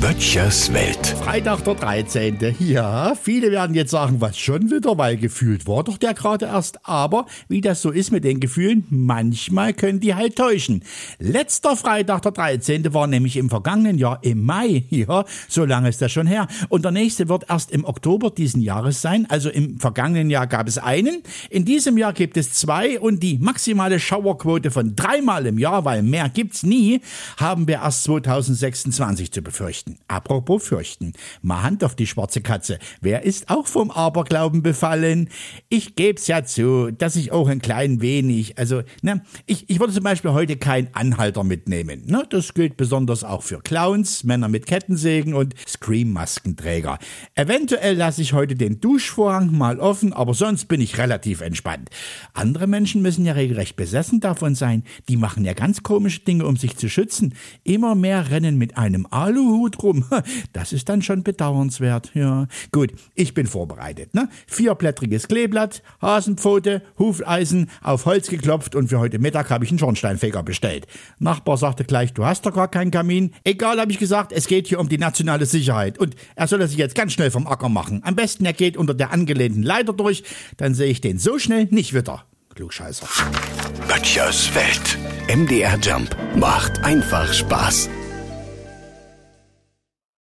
Böttchers Welt. Freitag der 13. Ja, viele werden jetzt sagen, was schon wieder, weil gefühlt war doch der gerade erst. Aber wie das so ist mit den Gefühlen, manchmal können die halt täuschen. Letzter Freitag der 13. war nämlich im vergangenen Jahr im Mai. Ja, so lange ist das schon her. Und der nächste wird erst im Oktober diesen Jahres sein. Also im vergangenen Jahr gab es einen. In diesem Jahr gibt es zwei und die maximale Schauerquote von dreimal im Jahr, weil mehr gibt's nie, haben wir erst 2026 zu befürchten fürchten. Apropos fürchten. Mal Hand auf die schwarze Katze. Wer ist auch vom Aberglauben befallen? Ich geb's ja zu, dass ich auch ein klein wenig, also, ne, ich, ich würde zum Beispiel heute keinen Anhalter mitnehmen. Ne, das gilt besonders auch für Clowns, Männer mit Kettensägen und Scream-Maskenträger. Eventuell lasse ich heute den Duschvorhang mal offen, aber sonst bin ich relativ entspannt. Andere Menschen müssen ja regelrecht besessen davon sein. Die machen ja ganz komische Dinge, um sich zu schützen. Immer mehr rennen mit einem Aluhut rum. Das ist dann schon bedauernswert. Ja, gut, ich bin vorbereitet. Ne? Vierblättriges Kleeblatt, Hasenpfote, Hufeisen, auf Holz geklopft und für heute Mittag habe ich einen Schornsteinfeger bestellt. Nachbar sagte gleich, du hast doch gar keinen Kamin. Egal, habe ich gesagt, es geht hier um die nationale Sicherheit und er soll sich jetzt ganz schnell vom Acker machen. Am besten er geht unter der angelehnten Leiter durch, dann sehe ich den so schnell nicht wieder. Klugscheißer. Böttchers Welt. MDR Jump macht einfach Spaß.